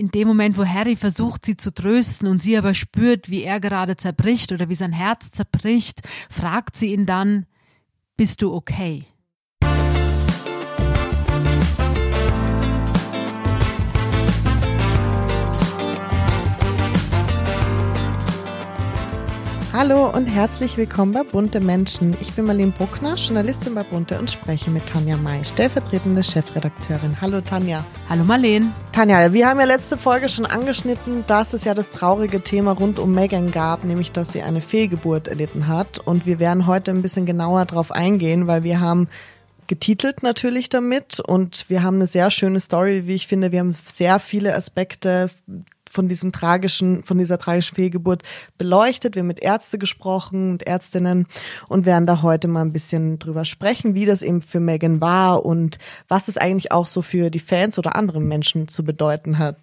in dem Moment, wo Harry versucht, sie zu trösten und sie aber spürt, wie er gerade zerbricht oder wie sein Herz zerbricht, fragt sie ihn dann, bist du okay? Hallo und herzlich willkommen bei Bunte Menschen. Ich bin Marlene Bruckner, Journalistin bei Bunte und spreche mit Tanja May, stellvertretende Chefredakteurin. Hallo Tanja. Hallo Marlene. Tanja, wir haben ja letzte Folge schon angeschnitten, dass es ja das traurige Thema rund um Megan gab, nämlich dass sie eine Fehlgeburt erlitten hat. Und wir werden heute ein bisschen genauer darauf eingehen, weil wir haben getitelt natürlich damit und wir haben eine sehr schöne Story, wie ich finde. Wir haben sehr viele Aspekte von diesem tragischen, von dieser tragischen Fehlgeburt beleuchtet. Wir haben mit Ärzte gesprochen und Ärztinnen und werden da heute mal ein bisschen drüber sprechen, wie das eben für Megan war und was es eigentlich auch so für die Fans oder andere Menschen zu bedeuten hat.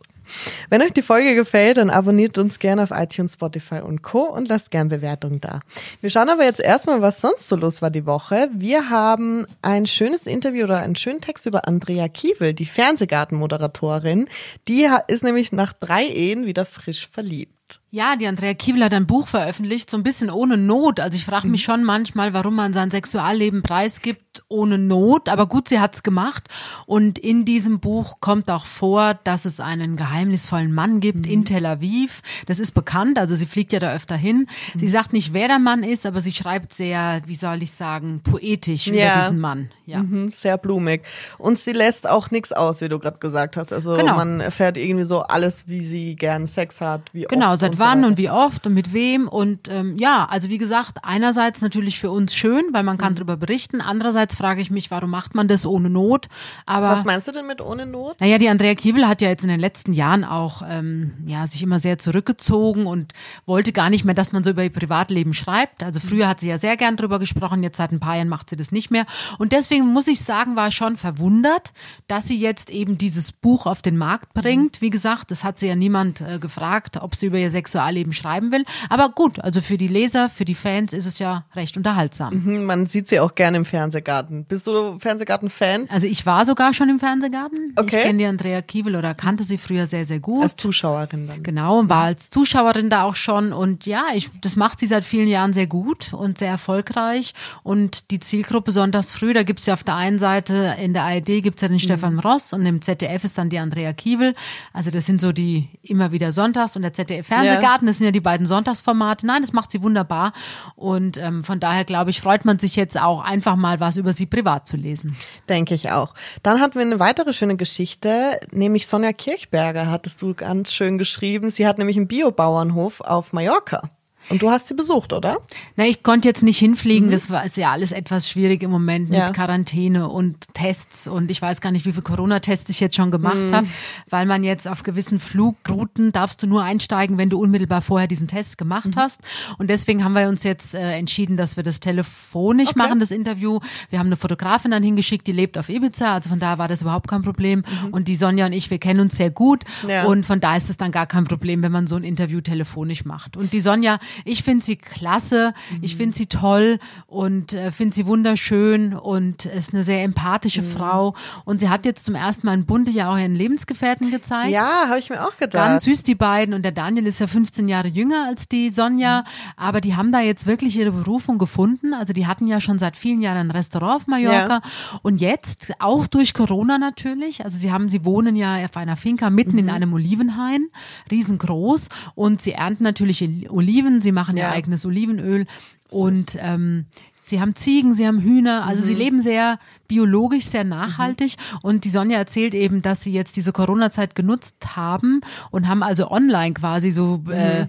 Wenn euch die Folge gefällt, dann abonniert uns gerne auf iTunes, Spotify und Co. und lasst gerne Bewertungen da. Wir schauen aber jetzt erstmal, was sonst so los war die Woche. Wir haben ein schönes Interview oder einen schönen Text über Andrea Kiewel, die Fernsehgartenmoderatorin. Die ist nämlich nach drei Ehen wieder frisch verliebt. Ja, die Andrea Kiewel hat ein Buch veröffentlicht, so ein bisschen ohne Not. Also ich frage mich mhm. schon manchmal, warum man sein Sexualleben preisgibt ohne Not. Aber gut, sie hat's gemacht. Und in diesem Buch kommt auch vor, dass es einen geheimnisvollen Mann gibt mhm. in Tel Aviv. Das ist bekannt, also sie fliegt ja da öfter hin. Mhm. Sie sagt nicht, wer der Mann ist, aber sie schreibt sehr, wie soll ich sagen, poetisch über ja. diesen Mann. Ja. Mhm, sehr blumig. Und sie lässt auch nichts aus, wie du gerade gesagt hast. Also genau. man erfährt irgendwie so alles, wie sie gern Sex hat, wie genau, oft seit wann und wie oft und mit wem. Und ähm, ja, also wie gesagt, einerseits natürlich für uns schön, weil man kann mhm. darüber berichten. Andererseits frage ich mich, warum macht man das ohne Not? Aber was meinst du denn mit ohne Not? Naja, die Andrea Kiewel hat ja jetzt in den letzten Jahren auch ähm, ja sich immer sehr zurückgezogen und wollte gar nicht mehr, dass man so über ihr Privatleben schreibt. Also früher hat sie ja sehr gern drüber gesprochen, jetzt seit ein paar Jahren macht sie das nicht mehr. Und deswegen muss ich sagen, war ich schon verwundert, dass sie jetzt eben dieses Buch auf den Markt bringt. Wie gesagt, das hat sie ja niemand äh, gefragt, ob sie über ihr Sexualleben schreiben will. Aber gut, also für die Leser, für die Fans ist es ja recht unterhaltsam. Mhm, man sieht sie auch gerne im Fernsehgarten. Bist du Fernsehgarten-Fan? Also ich war sogar schon im Fernsehgarten. Okay. Ich kenne die Andrea Kiewel oder kannte sie früher sehr, sehr gut. Als Zuschauerin dann. Genau, und war als Zuschauerin da auch schon. Und ja, ich, das macht sie seit vielen Jahren sehr gut und sehr erfolgreich. Und die Zielgruppe sonntags früh, da gibt's ja auf der einen Seite, in der ARD gibt's ja den mhm. Stefan Ross und im ZDF ist dann die Andrea Kiewel. Also das sind so die immer wieder Sonntags und der ZDF Ja. das sind ja die beiden Sonntagsformate. Nein, das macht sie wunderbar. Und ähm, von daher, glaube ich, freut man sich jetzt auch einfach mal was über sie privat zu lesen. Denke ich auch. Dann hatten wir eine weitere schöne Geschichte, nämlich Sonja Kirchberger hattest du ganz schön geschrieben. Sie hat nämlich einen Biobauernhof auf Mallorca. Und du hast sie besucht, oder? Na, ich konnte jetzt nicht hinfliegen. Mhm. Das war ist ja alles etwas schwierig im Moment mit ja. Quarantäne und Tests und ich weiß gar nicht, wie viele Corona-Tests ich jetzt schon gemacht mhm. habe, weil man jetzt auf gewissen Flugrouten darfst du nur einsteigen, wenn du unmittelbar vorher diesen Test gemacht mhm. hast. Und deswegen haben wir uns jetzt äh, entschieden, dass wir das telefonisch okay. machen, das Interview. Wir haben eine Fotografin dann hingeschickt, die lebt auf Ibiza, also von daher war das überhaupt kein Problem. Mhm. Und die Sonja und ich, wir kennen uns sehr gut ja. und von daher ist es dann gar kein Problem, wenn man so ein Interview telefonisch macht. Und die Sonja ich finde sie klasse, mhm. ich finde sie toll und äh, finde sie wunderschön und ist eine sehr empathische mhm. Frau. Und sie hat jetzt zum ersten Mal in Bunte ja auch ihren Lebensgefährten gezeigt. Ja, habe ich mir auch gedacht. Ganz süß, die beiden. Und der Daniel ist ja 15 Jahre jünger als die Sonja. Mhm. Aber die haben da jetzt wirklich ihre Berufung gefunden. Also die hatten ja schon seit vielen Jahren ein Restaurant auf Mallorca. Ja. Und jetzt, auch durch Corona natürlich, also sie haben, sie wohnen ja auf einer Finca mitten in mhm. einem Olivenhain, riesengroß. Und sie ernten natürlich Oliven, sie machen ja. ihr eigenes Olivenöl und ähm, Sie haben Ziegen, sie haben Hühner, also mhm. sie leben sehr biologisch, sehr nachhaltig. Mhm. Und die Sonja erzählt eben, dass sie jetzt diese Corona-Zeit genutzt haben und haben also online quasi so mhm. äh,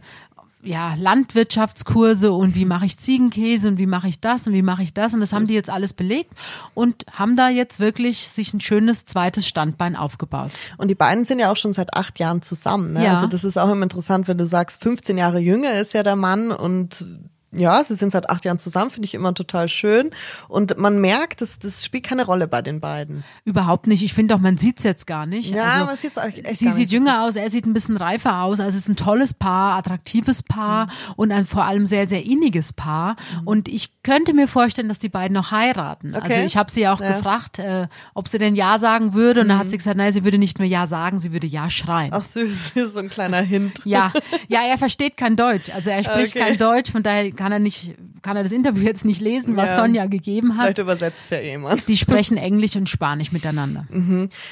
ja, Landwirtschaftskurse und wie mache ich Ziegenkäse und wie mache ich das und wie mache ich das und das haben die jetzt alles belegt und haben da jetzt wirklich sich ein schönes zweites Standbein aufgebaut. Und die beiden sind ja auch schon seit acht Jahren zusammen. Ne? Ja. Also das ist auch immer interessant, wenn du sagst, 15 Jahre jünger ist ja der Mann und ja, sie sind seit acht Jahren zusammen, finde ich immer total schön. Und man merkt, das, das spielt keine Rolle bei den beiden. Überhaupt nicht. Ich finde auch, man sieht es jetzt gar nicht. Ja, also, man sieht's echt Sie sieht jünger aus, er sieht ein bisschen reifer aus. Also es ist ein tolles Paar, attraktives Paar Mhm. und ein vor allem sehr, sehr inniges Paar. Und ich könnte mir vorstellen, dass die beiden noch heiraten. Also Okay. ich habe sie ja auch Ja. Mhm. gefragt, äh, ob sie denn Ja sagen würde. Und dann hat sie gesagt, nein, sie würde nicht nur Ja sagen, sie würde Ja schreien. Ach süß, so ein kleiner Hint. Ja, ja, er versteht kein Deutsch. Also er spricht Okay. kein Deutsch, von daher kann er nicht, kann er das Interview jetzt nicht lesen, was Ja. Sonja gegeben hat. Vielleicht übersetzt ja jemand. Die sprechen Englisch und Spanisch miteinander.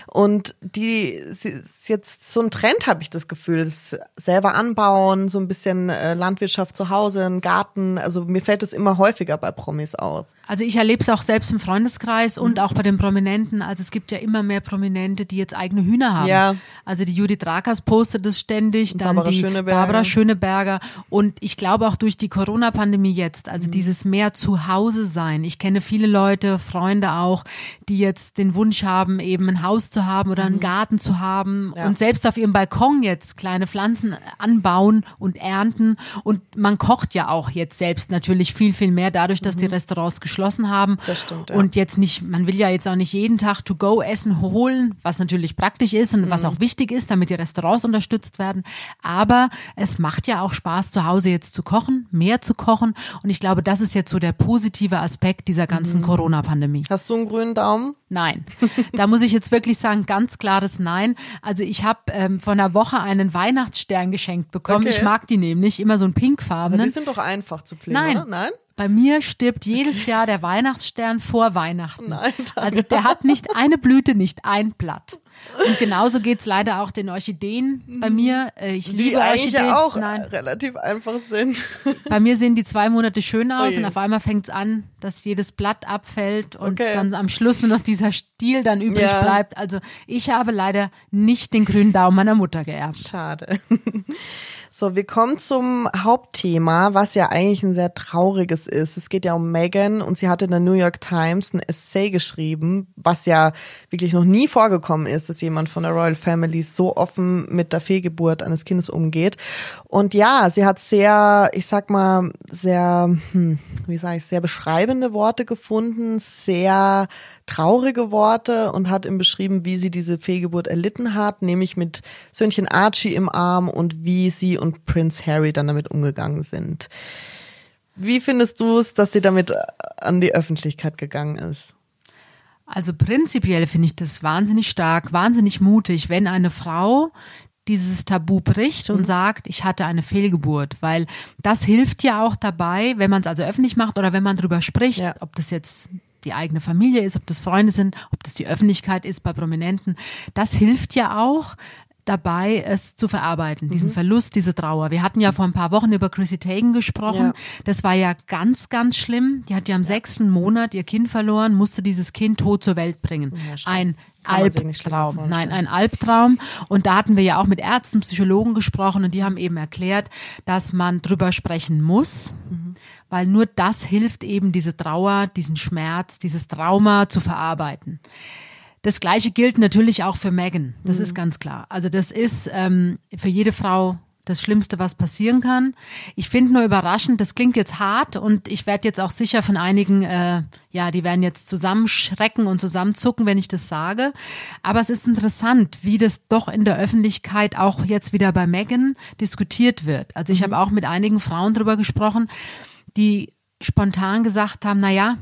Und die sie ist jetzt so ein Trend, habe ich das Gefühl. Das selber anbauen, so ein bisschen äh, Landwirtschaft zu Hause, einen Garten. Also mir fällt es immer häufiger bei Promis auf. Also ich erlebe es auch selbst im Freundeskreis Mhm. und auch bei den Prominenten. Also es gibt ja immer mehr Prominente, die jetzt eigene Hühner haben. Ja. Also die Judith Rakers postet das ständig, dann Barbara die Schöneberger. Barbara Schöneberger. Und ich glaube auch durch die Corona-Pandemie jetzt, Mhm. also dieses mehr zu Hause sein. Ich kenne viele Leute, Freunde auch, die jetzt den Wunsch haben, eben ein Haus zu haben oder einen Garten zu haben Mhm. Ja. und selbst auf ihrem Balkon jetzt kleine Pflanzen anbauen und ernten. Und man kocht ja auch jetzt selbst natürlich viel, viel mehr dadurch, dass die Restaurants geschlossen haben. Mhm. Das stimmt, ja. Und jetzt nicht, man will ja jetzt auch nicht jeden Tag To-Go-Essen holen, was natürlich praktisch ist und Mhm. was auch wichtig ist, damit die Restaurants unterstützt werden. Aber es macht ja auch Spaß, zu Hause jetzt zu kochen, mehr zu kochen. Und ich glaube, das ist jetzt so der positive Aspekt dieser Mhm. ganzen Corona-Pandemie. Hast du einen grünen Daumen? Nein. Da muss ich jetzt wirklich sagen, ganz klares Nein. Also ich habe ähm, vor einer Woche einen Weihnachtsstern geschenkt bekommen. Okay. Ich mag die nämlich, immer so ein Aber die pinkfarbenen. sind doch einfach zu pflegen, Nein. oder? Nein? Bei mir stirbt jedes Jahr der Weihnachtsstern vor Weihnachten. Nein, Tanja. also der hat nicht eine Blüte, nicht ein Blatt. Und genauso geht's leider auch den Orchideen bei mir. Äh, Ich Die liebe eigentlich Orchideen. ja auch Nein, relativ einfach sind. bei mir sehen die zwei Monate schön aus Oje. und auf einmal fängt's an, dass jedes Blatt abfällt und Okay. dann am Schluss nur noch dieser Stiel dann übrig Ja. bleibt. Also ich habe leider nicht den grünen Daumen meiner Mutter geerbt. Schade. So, wir kommen zum Hauptthema, was ja eigentlich ein sehr trauriges ist. Es geht ja um Meghan und sie hat in der New York Times ein Essay geschrieben, was ja wirklich noch nie vorgekommen ist, dass jemand von der Royal Family so offen mit der Fehlgeburt eines Kindes umgeht. Und ja, sie hat sehr, ich sag mal, sehr, hm, wie sage ich, sehr beschreibende Worte gefunden, sehr traurige Worte und hat ihm beschrieben, wie sie diese Fehlgeburt erlitten hat, nämlich mit Söhnchen Archie im Arm und wie sie und Prince Harry dann damit umgegangen sind. Wie findest du es, dass sie damit äh, an die Öffentlichkeit gegangen ist? Also prinzipiell finde ich das wahnsinnig stark, wahnsinnig mutig, wenn eine Frau dieses Tabu bricht Mhm. und sagt, ich hatte eine Fehlgeburt, weil das hilft ja auch dabei, wenn man es also öffentlich macht oder wenn man drüber spricht, Ja. ob das jetzt die eigene Familie ist, ob das Freunde sind, ob das die Öffentlichkeit ist bei Prominenten. Das hilft ja auch dabei, es zu verarbeiten, Mhm. diesen Verlust, diese Trauer. Wir hatten ja vor ein paar Wochen über Chrissy Teigen gesprochen. Ja. Das war ja ganz, ganz schlimm. Die hat ja im sechsten Monat ihr Kind verloren, musste dieses Kind tot zur Welt bringen. Ja, ein Albtraum. Nein, ein Albtraum. Und da hatten wir ja auch mit Ärzten, Psychologen gesprochen und die haben eben erklärt, dass man drüber sprechen muss, weil nur das hilft eben, diese Trauer, diesen Schmerz, dieses Trauma zu verarbeiten. Das Gleiche gilt natürlich auch für Megan. Das ist ganz klar. Also das ist ähm, für jede Frau das Schlimmste, was passieren kann. Ich finde nur überraschend, das klingt jetzt hart und ich werde jetzt auch sicher von einigen, äh, ja, die werden jetzt zusammenschrecken und zusammenzucken, wenn ich das sage. Aber es ist interessant, wie das doch in der Öffentlichkeit auch jetzt wieder bei Megan diskutiert wird. Also ich habe auch mit einigen Frauen drüber gesprochen, die spontan gesagt haben, na ja,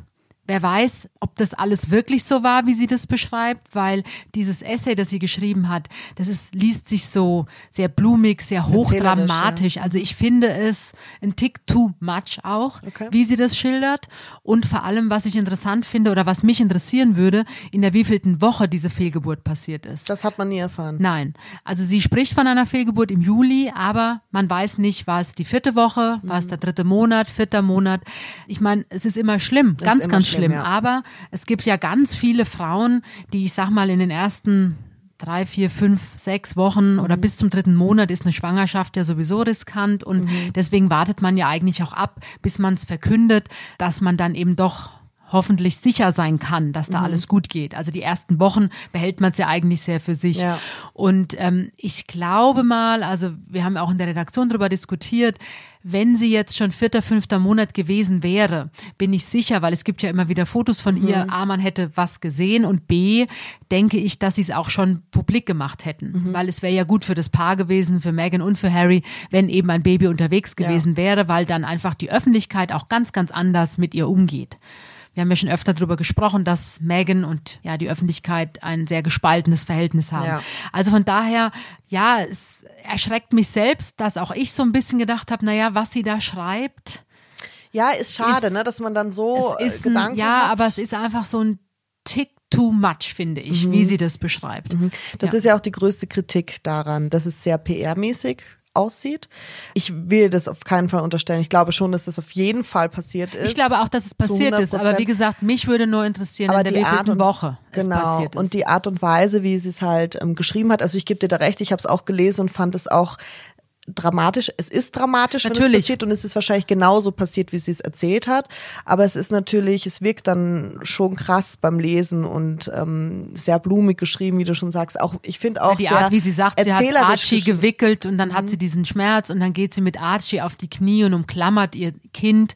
Wer weiß, ob das alles wirklich so war, wie sie das beschreibt, weil dieses Essay, das sie geschrieben hat, das ist, liest sich so sehr blumig, sehr hochdramatisch. Also ich finde es ein Tick too much auch, Okay. wie sie das schildert. Und vor allem, was ich interessant finde oder was mich interessieren würde, in der wievielten Woche diese Fehlgeburt passiert ist. Das hat man nie erfahren. Nein. Also sie spricht von einer Fehlgeburt im Juli, aber man weiß nicht, war es die vierte Woche, war es der dritte Monat, vierter Monat. Ich meine, es ist immer schlimm, ist ganz, ganz schlimm, schlimm. ja. Aber es gibt ja ganz viele Frauen, die ich sag mal in den ersten drei, vier, fünf, sechs Wochen Mhm. oder bis zum dritten Monat ist eine Schwangerschaft ja sowieso riskant und Mhm. deswegen wartet man ja eigentlich auch ab, bis man es verkündet, dass man dann eben doch hoffentlich sicher sein kann, dass da mhm. alles gut geht. Also die ersten Wochen behält man es ja eigentlich sehr für sich. Ja. Und ähm, ich glaube mal, also wir haben auch in der Redaktion darüber diskutiert, wenn sie jetzt schon vierter, fünfter Monat gewesen wäre, bin ich sicher, weil es gibt ja immer wieder Fotos von mhm. ihr, A, man hätte was gesehen und B, denke ich, dass sie es auch schon publik gemacht hätten. Mhm. Weil es wäre ja gut für das Paar gewesen, für Meghan und für Harry, wenn eben ein Baby unterwegs gewesen ja. wäre, weil dann einfach die Öffentlichkeit auch ganz, ganz anders mit ihr umgeht. Wir haben ja schon öfter darüber gesprochen, dass Megan und ja die Öffentlichkeit ein sehr gespaltenes Verhältnis haben. Ja. Also von daher, ja, es erschreckt mich selbst, dass auch ich so ein bisschen gedacht habe, naja, was sie da schreibt. Ja, ist schade, ist, ne, dass man dann so es ist Gedanken ein, Ja, hat. aber es ist einfach so ein Tick too much, finde ich, mhm. wie sie das beschreibt. Mhm. Das ja. ist ja auch die größte Kritik daran. Das ist sehr PR-mäßig aussieht. Ich will das auf keinen Fall unterstellen. Ich glaube schon, dass das auf jeden Fall passiert ist. Ich glaube auch, dass es passiert ist. Aber wie gesagt, mich würde nur interessieren, aber in der Art und, Woche genau, es passiert ist. Und die Art und Weise, wie sie es halt ähm, geschrieben hat. Also ich gebe dir da recht, ich habe es auch gelesen und fand es auch dramatisch. Es ist dramatisch, natürlich. wenn es passiert und es ist wahrscheinlich genauso passiert, wie sie es erzählt hat. Aber es ist natürlich, es wirkt dann schon krass beim Lesen und ähm, sehr blumig geschrieben, wie du schon sagst. Auch ich finde auch ja, die Art, wie sie sagt, sie hat Archie gewickelt und dann mhm. hat sie diesen Schmerz und dann geht sie mit Archie auf die Knie und umklammert ihr Kind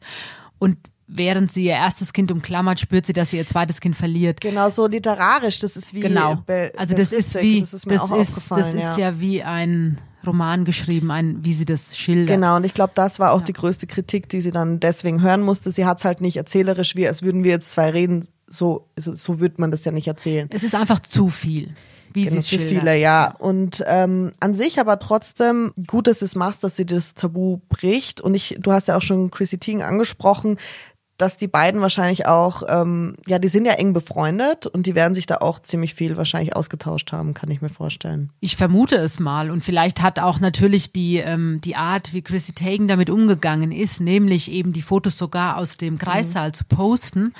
und während sie ihr erstes Kind umklammert, spürt sie, dass sie ihr zweites Kind verliert. Genau, so literarisch, das ist wie Genau. Be also das ist wie das ist das ist, das ist ja. ja wie ein Roman geschrieben, ein, wie sie das schildert. Genau, und ich glaube, das war auch ja. die größte Kritik, die sie dann deswegen hören musste. Sie hat es halt nicht erzählerisch, wie als würden wir jetzt zwei reden. So, so, so würde man das ja nicht erzählen. Es ist einfach zu viel. Wie genau, sie zu viele, ja. Und ähm, an sich aber trotzdem gut, dass sie es machst, dass sie das Tabu bricht. Und ich, du hast ja auch schon Chrissy Teigen angesprochen dass die beiden wahrscheinlich auch, ähm, ja, die sind ja eng befreundet und die werden sich da auch ziemlich viel wahrscheinlich ausgetauscht haben, kann ich mir vorstellen. Ich vermute es mal und vielleicht hat auch natürlich die, ähm, die Art, wie Chrissy Teigen damit umgegangen ist, nämlich eben die Fotos sogar aus dem Kreissaal mhm. zu posten,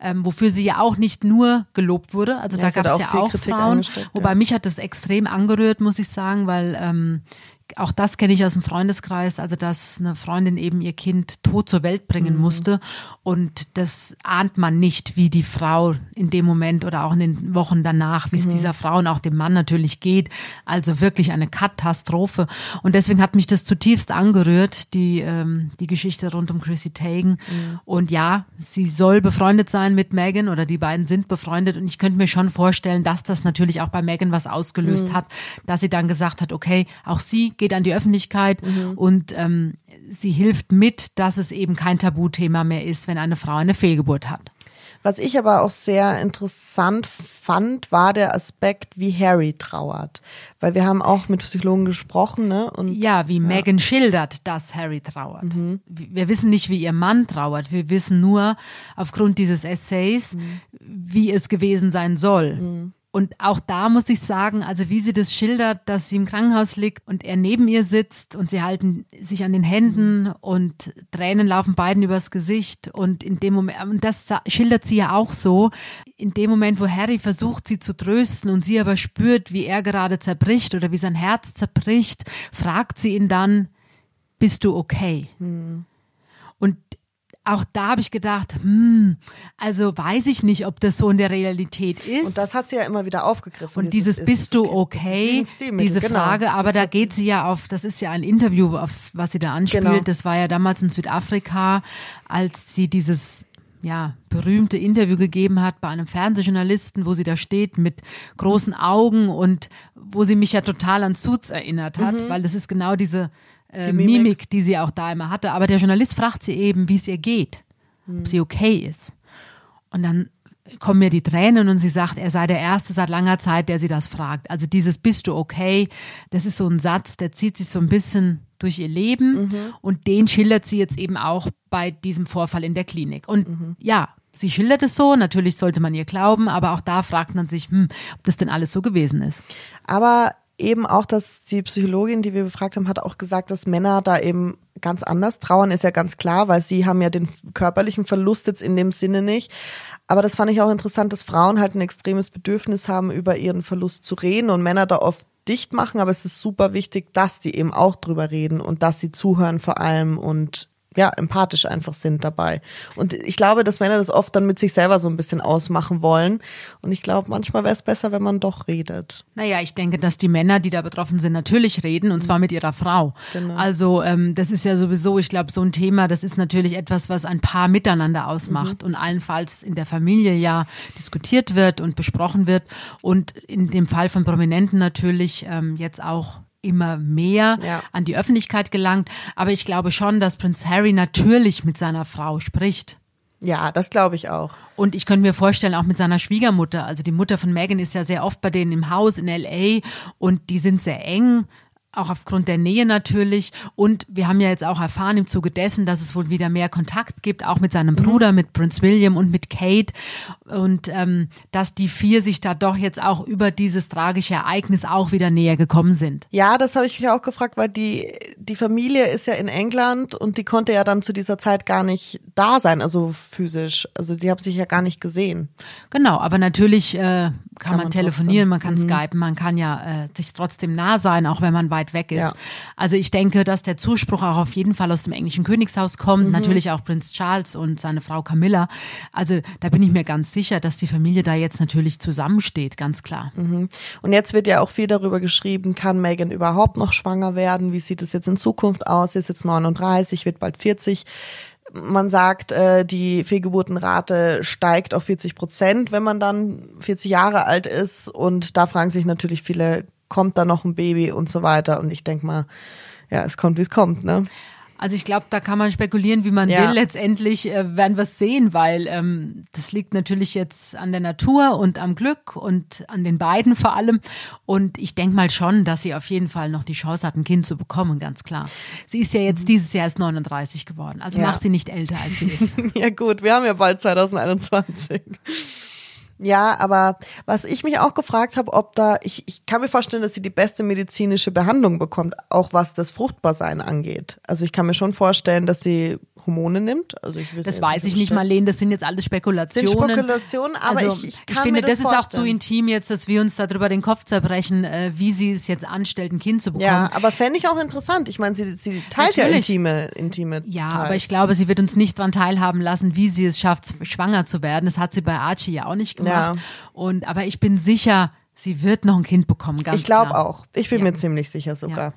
ähm, wofür sie ja auch nicht nur gelobt wurde. Also ja, da gab es ja auch Frauen. Wobei ja. mich hat das extrem angerührt, muss ich sagen, weil ähm, auch das kenne ich aus dem Freundeskreis, also dass eine Freundin eben ihr Kind tot zur Welt bringen mhm. musste und das ahnt man nicht, wie die Frau in dem Moment oder auch in den Wochen danach, wie es mhm. dieser Frau und auch dem Mann natürlich geht. Also wirklich eine Katastrophe und deswegen hat mich das zutiefst angerührt, die, ähm, die Geschichte rund um Chrissy Teigen. Mhm. Und ja, sie soll befreundet sein mit Megan oder die beiden sind befreundet und ich könnte mir schon vorstellen, dass das natürlich auch bei Megan was ausgelöst mhm. hat, dass sie dann gesagt hat, okay, auch sie geht an die Öffentlichkeit mhm. und ähm, sie hilft mit, dass es eben kein Tabuthema mehr ist, wenn eine Frau eine Fehlgeburt hat. Was ich aber auch sehr interessant fand, war der Aspekt, wie Harry trauert. Weil wir haben auch mit Psychologen gesprochen, ne? Und, ja, wie ja. Megan schildert, dass Harry trauert. Mhm. Wir wissen nicht, wie ihr Mann trauert. Wir wissen nur aufgrund dieses Essays, mhm. wie es gewesen sein soll. Mhm. Und auch da muss ich sagen, also wie sie das schildert, dass sie im Krankenhaus liegt und er neben ihr sitzt und sie halten sich an den Händen und Tränen laufen beiden übers Gesicht und in dem Moment, und das schildert sie ja auch so, in dem Moment, wo Harry versucht, sie zu trösten und sie aber spürt, wie er gerade zerbricht oder wie sein Herz zerbricht, fragt sie ihn dann, bist du okay? Mhm. Und auch da habe ich gedacht, hm, also weiß ich nicht, ob das so in der Realität ist. Und das hat sie ja immer wieder aufgegriffen. Und dieses, bist du okay, okay diese genau. Frage, aber das da geht sie ja auf, das ist ja ein Interview, auf was sie da anspielt. Genau. Das war ja damals in Südafrika, als sie dieses ja, berühmte Interview gegeben hat bei einem Fernsehjournalisten, wo sie da steht mit großen Augen und wo sie mich ja total an Suits erinnert hat, mhm. weil das ist genau diese äh, Mimik. Mimik. die sie auch da immer hatte. Aber der Journalist fragt sie eben, wie es ihr geht, mhm. ob sie okay ist. Und dann kommen mir die Tränen und sie sagt, er sei der Erste seit langer Zeit, der sie das fragt. Also dieses Bist du okay? Das ist so ein Satz, der zieht sich so ein bisschen durch ihr Leben mhm. und den schildert sie jetzt eben auch bei diesem Vorfall in der Klinik. Und mhm. ja, sie schildert es so, natürlich sollte man ihr glauben, aber auch da fragt man sich, hm, ob das denn alles so gewesen ist. Aber eben auch, dass die Psychologin, die wir befragt haben, hat auch gesagt, dass Männer da eben ganz anders trauern, ist ja ganz klar, weil sie haben ja den körperlichen Verlust jetzt in dem Sinne nicht. Aber das fand ich auch interessant, dass Frauen halt ein extremes Bedürfnis haben, über ihren Verlust zu reden und Männer da oft dicht machen. Aber es ist super wichtig, dass die eben auch drüber reden und dass sie zuhören vor allem und ja, empathisch einfach sind dabei. Und ich glaube, dass Männer das oft dann mit sich selber so ein bisschen ausmachen wollen. Und ich glaube, manchmal wäre es besser, wenn man doch redet. Naja, ich denke, dass die Männer, die da betroffen sind, natürlich reden und zwar mit ihrer Frau. Genau. Also ähm, das ist ja sowieso, ich glaube, so ein Thema, das ist natürlich etwas, was ein Paar miteinander ausmacht mhm. und allenfalls in der Familie ja diskutiert wird und besprochen wird. Und in dem Fall von Prominenten natürlich ähm, jetzt auch immer mehr ja. an die Öffentlichkeit gelangt. Aber ich glaube schon, dass Prinz Harry natürlich mit seiner Frau spricht. Ja, das glaube ich auch. Und ich könnte mir vorstellen, auch mit seiner Schwiegermutter. Also die Mutter von Megan ist ja sehr oft bei denen im Haus in LA und die sind sehr eng auch aufgrund der Nähe natürlich. Und wir haben ja jetzt auch erfahren im Zuge dessen, dass es wohl wieder mehr Kontakt gibt, auch mit seinem mhm. Bruder, mit Prince William und mit Kate. Und ähm, dass die vier sich da doch jetzt auch über dieses tragische Ereignis auch wieder näher gekommen sind. Ja, das habe ich mich auch gefragt, weil die, die Familie ist ja in England und die konnte ja dann zu dieser Zeit gar nicht da sein, also physisch. Also sie haben sich ja gar nicht gesehen. Genau, aber natürlich äh, kann, kann man, man telefonieren, man kann mhm. skypen, man kann ja äh, sich trotzdem nah sein, auch wenn man weit weg ist. Ja. Also ich denke, dass der Zuspruch auch auf jeden Fall aus dem englischen Königshaus kommt, mhm. natürlich auch Prinz Charles und seine Frau Camilla. Also da bin ich mir ganz sicher, dass die Familie da jetzt natürlich zusammensteht, ganz klar. Mhm. Und jetzt wird ja auch viel darüber geschrieben, kann Megan überhaupt noch schwanger werden? Wie sieht es jetzt in Zukunft aus? Sie ist jetzt 39, wird bald 40 man sagt, äh, die Fehlgeburtenrate steigt auf 40 Prozent, wenn man dann 40 Jahre alt ist. Und da fragen sich natürlich viele, kommt da noch ein Baby und so weiter. Und ich denke mal, ja, es kommt, wie es kommt, ne? Also ich glaube, da kann man spekulieren, wie man ja. will. Letztendlich äh, werden wir es sehen, weil ähm, das liegt natürlich jetzt an der Natur und am Glück und an den beiden vor allem. Und ich denke mal schon, dass sie auf jeden Fall noch die Chance hat, ein Kind zu bekommen, ganz klar. Sie ist ja jetzt mhm. dieses Jahr erst 39 geworden. Also ja. macht sie nicht älter, als sie ist. ja gut, wir haben ja bald 2021. Ja, aber was ich mich auch gefragt habe, ob da, ich, ich kann mir vorstellen, dass sie die beste medizinische Behandlung bekommt, auch was das Fruchtbarsein angeht. Also ich kann mir schon vorstellen, dass sie Hormone nimmt. Also ich das weiß ich nicht, Marlene, das sind jetzt alles Spekulationen. Sind Spekulationen, aber also, ich, ich, ich finde, das, das ist auch zu intim jetzt, dass wir uns darüber den Kopf zerbrechen, äh, wie sie es jetzt anstellt, ein Kind zu bekommen. Ja, aber fände ich auch interessant. Ich meine, sie, sie teilt Natürlich. ja intime, intime Ja, Details. aber ich glaube, sie wird uns nicht daran teilhaben lassen, wie sie es schafft, schwanger zu werden. Das hat sie bei Archie ja auch nicht gemacht. Ja. Und, aber ich bin sicher, sie wird noch ein Kind bekommen, ganz Ich glaube auch. Ich bin ja. mir ziemlich sicher sogar. Ja.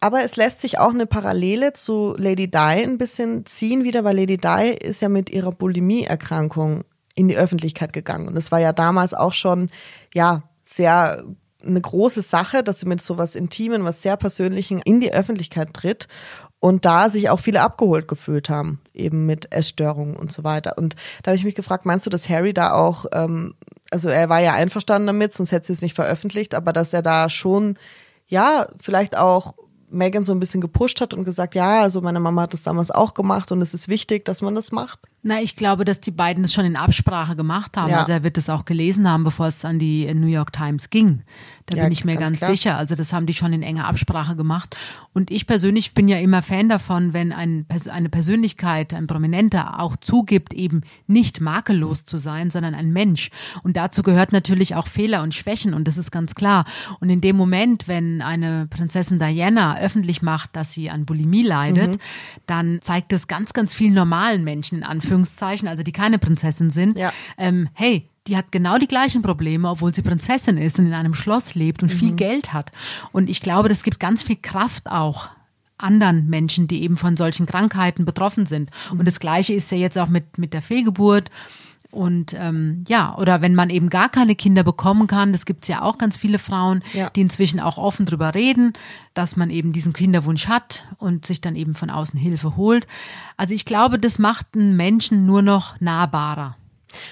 Aber es lässt sich auch eine Parallele zu Lady Di ein bisschen ziehen wieder, weil Lady Di ist ja mit ihrer Bulimie-Erkrankung in die Öffentlichkeit gegangen. Und es war ja damals auch schon, ja, sehr eine große Sache, dass sie mit so was Intimen, was sehr Persönlichen in die Öffentlichkeit tritt und da sich auch viele abgeholt gefühlt haben, eben mit Essstörungen und so weiter. Und da habe ich mich gefragt, meinst du, dass Harry da auch, ähm, also er war ja einverstanden damit, sonst hätte sie es nicht veröffentlicht, aber dass er da schon, ja, vielleicht auch Megan so ein bisschen gepusht hat und gesagt, ja, also meine Mama hat das damals auch gemacht und es ist wichtig, dass man das macht? Na, ich glaube, dass die beiden das schon in Absprache gemacht haben. Ja. Also er wird es auch gelesen haben, bevor es an die New York Times ging. Da ja, bin ich mir ganz, ganz sicher. Also das haben die schon in enger Absprache gemacht. Und ich persönlich bin ja immer Fan davon, wenn ein, eine Persönlichkeit, ein Prominenter auch zugibt, eben nicht makellos zu sein, sondern ein Mensch. Und dazu gehört natürlich auch Fehler und Schwächen. Und das ist ganz klar. Und in dem Moment, wenn eine Prinzessin Diana öffentlich macht, dass sie an Bulimie leidet, mhm. dann zeigt es ganz, ganz vielen normalen Menschen in Anführungszeichen, Anführungszeichen, also die keine Prinzessin sind, ja. ähm, hey, die hat genau die gleichen Probleme, obwohl sie Prinzessin ist und in einem Schloss lebt und mhm. viel Geld hat. Und ich glaube, das gibt ganz viel Kraft auch anderen Menschen, die eben von solchen Krankheiten betroffen sind. Mhm. Und das Gleiche ist ja jetzt auch mit, mit der Fehlgeburt. Und ähm, ja, oder wenn man eben gar keine Kinder bekommen kann, das gibt es ja auch ganz viele Frauen, ja. die inzwischen auch offen drüber reden, dass man eben diesen Kinderwunsch hat und sich dann eben von außen Hilfe holt. Also ich glaube, das macht einen Menschen nur noch nahbarer.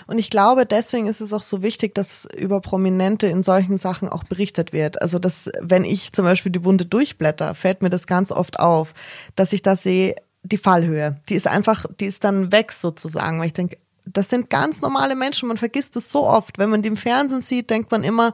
Und ich glaube, deswegen ist es auch so wichtig, dass über Prominente in solchen Sachen auch berichtet wird. Also, dass, wenn ich zum Beispiel die Bunde durchblätter, fällt mir das ganz oft auf, dass ich da sehe, die Fallhöhe, die ist einfach, die ist dann weg sozusagen, weil ich denke, das sind ganz normale Menschen. Man vergisst es so oft. Wenn man die im Fernsehen sieht, denkt man immer,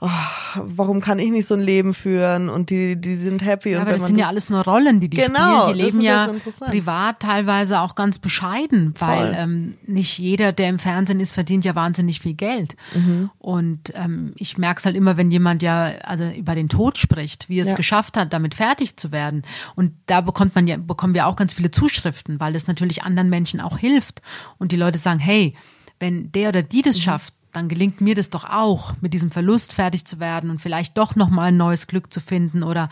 oh, warum kann ich nicht so ein Leben führen? Und die, die sind happy. Ja, aber das sind ja alles nur Rollen, die die Genau, spielen. Die leben ja privat teilweise auch ganz bescheiden, weil ähm, nicht jeder, der im Fernsehen ist, verdient ja wahnsinnig viel Geld. Mhm. Und ähm, ich merke es halt immer, wenn jemand ja also über den Tod spricht, wie er es Ja. geschafft hat, damit fertig zu werden. Und da bekommt man ja, bekommen wir auch ganz viele Zuschriften, weil das natürlich anderen Menschen auch hilft. Und die Leute sagen, hey, wenn der oder die Mhm. das schafft, dann gelingt mir das doch auch, mit diesem Verlust fertig zu werden und vielleicht doch nochmal ein neues Glück zu finden oder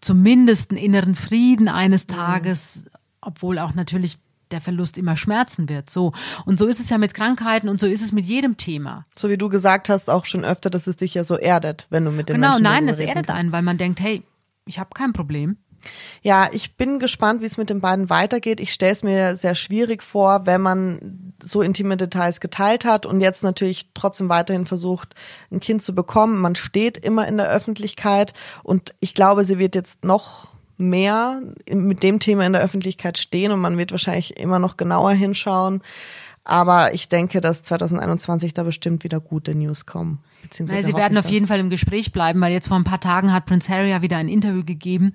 zumindest einen inneren Frieden eines Tages, obwohl auch natürlich der Verlust immer schmerzen wird. So. Und so ist es ja mit Krankheiten und so ist es mit jedem Thema. so wie du gesagt hast, auch schon öfter, dass es dich ja so erdet, wenn du mit den Genau, Menschen nein, es erdet kannst. einen, weil man denkt, hey, ich habe kein Problem. Ja, ich bin gespannt, wie es mit den beiden weitergeht. Ich stelle es mir sehr schwierig vor, wenn man so intime Details geteilt hat und jetzt natürlich trotzdem weiterhin versucht, ein Kind zu bekommen. Man steht immer in der Öffentlichkeit und ich glaube, sie wird jetzt noch mehr mit dem Thema in der Öffentlichkeit stehen und man wird wahrscheinlich immer noch genauer hinschauen. Aber ich denke, dass 2021 da bestimmt wieder gute News kommen. Naja, sie werden auf jeden Fall im Gespräch bleiben, weil jetzt vor ein paar Tagen hat Prince Harry ja wieder ein Interview gegeben,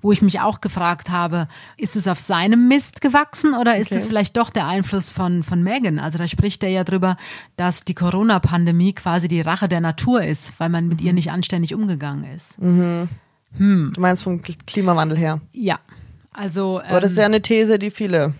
wo ich mich auch gefragt habe, ist es auf seinem Mist gewachsen oder ist Okay. es vielleicht doch der Einfluss von, von Meghan? Also da spricht er ja drüber, dass die Corona-Pandemie quasi die Rache der Natur ist, weil man Mhm. mit ihr nicht anständig umgegangen ist. Du meinst vom Kl- Klimawandel her. Ja, also Aber das ist ähm, ja eine These, die viele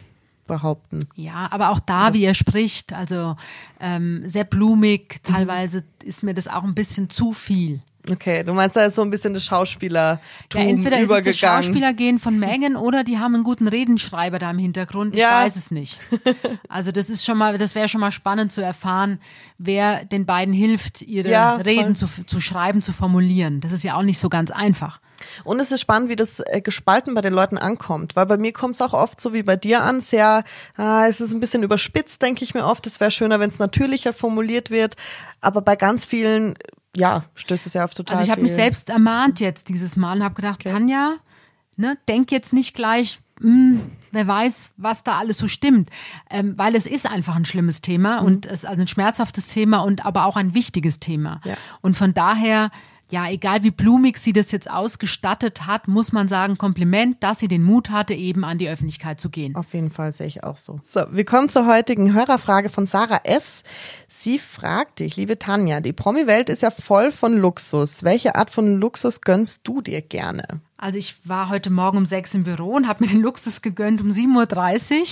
behaupten. Ja, aber auch da, wie er spricht, also ähm, sehr blumig, teilweise ist mir das auch ein bisschen zu viel. Okay, du meinst, da ist so ein bisschen das Schauspielertum Ja, entweder ist es das. Schauspielergehen von Megan oder die haben einen guten Redenschreiber da im Hintergrund. Ich Ja. weiß es nicht. Also das ist schon mal, das wäre schon mal spannend zu erfahren, wer den beiden hilft, ihre Ja. Reden zu, zu schreiben, zu formulieren. Das ist ja auch nicht so ganz einfach. Und es ist spannend, wie das äh, gespalten bei den Leuten ankommt, weil bei mir kommt es auch oft so wie bei dir an, sehr, ah, es ist ein bisschen überspitzt, denke ich mir oft. Es wäre schöner, wenn es natürlicher formuliert wird, aber bei ganz vielen, ja, stößt es ja auf total Also ich habe mich selbst ermahnt jetzt dieses Mal und habe gedacht, Tanja, ne, denk jetzt nicht gleich, hm, wer weiß, was da alles so stimmt, ähm, weil es ist einfach ein schlimmes Thema und es ist also ein schmerzhaftes Thema und aber auch ein wichtiges Thema. Ja. Und von daher ja, egal wie blumig sie das jetzt ausgestattet hat, muss man sagen, Kompliment, dass sie den Mut hatte, eben an die Öffentlichkeit zu gehen. Auf jeden Fall sehe ich auch so. So, wir kommen zur heutigen Hörerfrage von Sarah S. Sie fragt dich, liebe Tanja, die Promi-Welt ist ja voll von Luxus. Welche Art von Luxus gönnst du dir gerne? Also ich war heute Morgen um sechs im Büro und habe mir den Luxus gegönnt, um 7.30 Uhr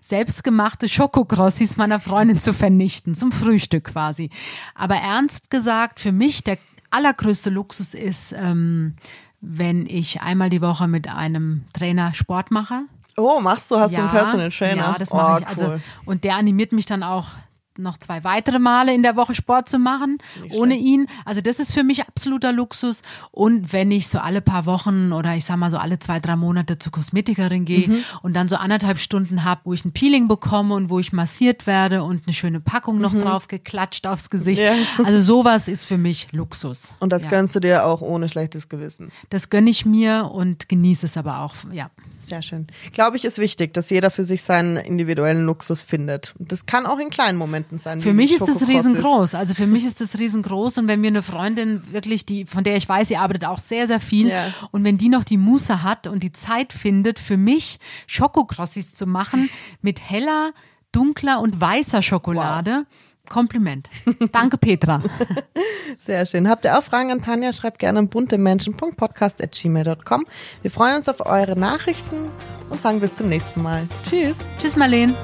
selbstgemachte Schokokrossis meiner Freundin zu vernichten, zum Frühstück quasi. Aber ernst gesagt, für mich der allergrößte Luxus ist, ähm, wenn ich einmal die Woche mit einem Trainer Sport mache. Oh, machst du, hast du einen Personal Trainer? Ja, das mache oh, ich. Also, cool. und der animiert mich dann auch noch zwei weitere Male in der Woche Sport zu machen, ohne ihn. Also das ist für mich absoluter Luxus. Und wenn ich so alle paar Wochen oder ich sag mal so alle zwei, drei Monate zur Kosmetikerin gehe Mhm. und dann so anderthalb Stunden habe, wo ich ein Peeling bekomme und wo ich massiert werde und eine schöne Packung noch drauf geklatscht aufs Gesicht. Mhm. Ja. Also sowas ist für mich Luxus. Und das ja. gönnst du dir auch ohne schlechtes Gewissen. Das gönne ich mir und genieße es aber auch, ja. Sehr schön. Glaube ich, ist wichtig, dass jeder für sich seinen individuellen Luxus findet. Und das kann auch in kleinen Momenten sein. Für mich ist das riesengroß. Also für mich ist das riesengroß. Und wenn mir eine Freundin wirklich, die, von der ich weiß, sie arbeitet auch sehr, sehr viel. Ja. Und wenn die noch die Muße hat und die Zeit findet, für mich Schokokrossis zu machen mit heller, dunkler und weißer Schokolade. Kompliment. Danke, Petra. Sehr schön. Habt ihr auch Fragen an Tanja? Schreibt gerne an buntemenschen.podcast.gmail.com. Wir freuen uns auf eure Nachrichten und sagen bis zum nächsten Mal. Tschüss. Tschüss, Marlene.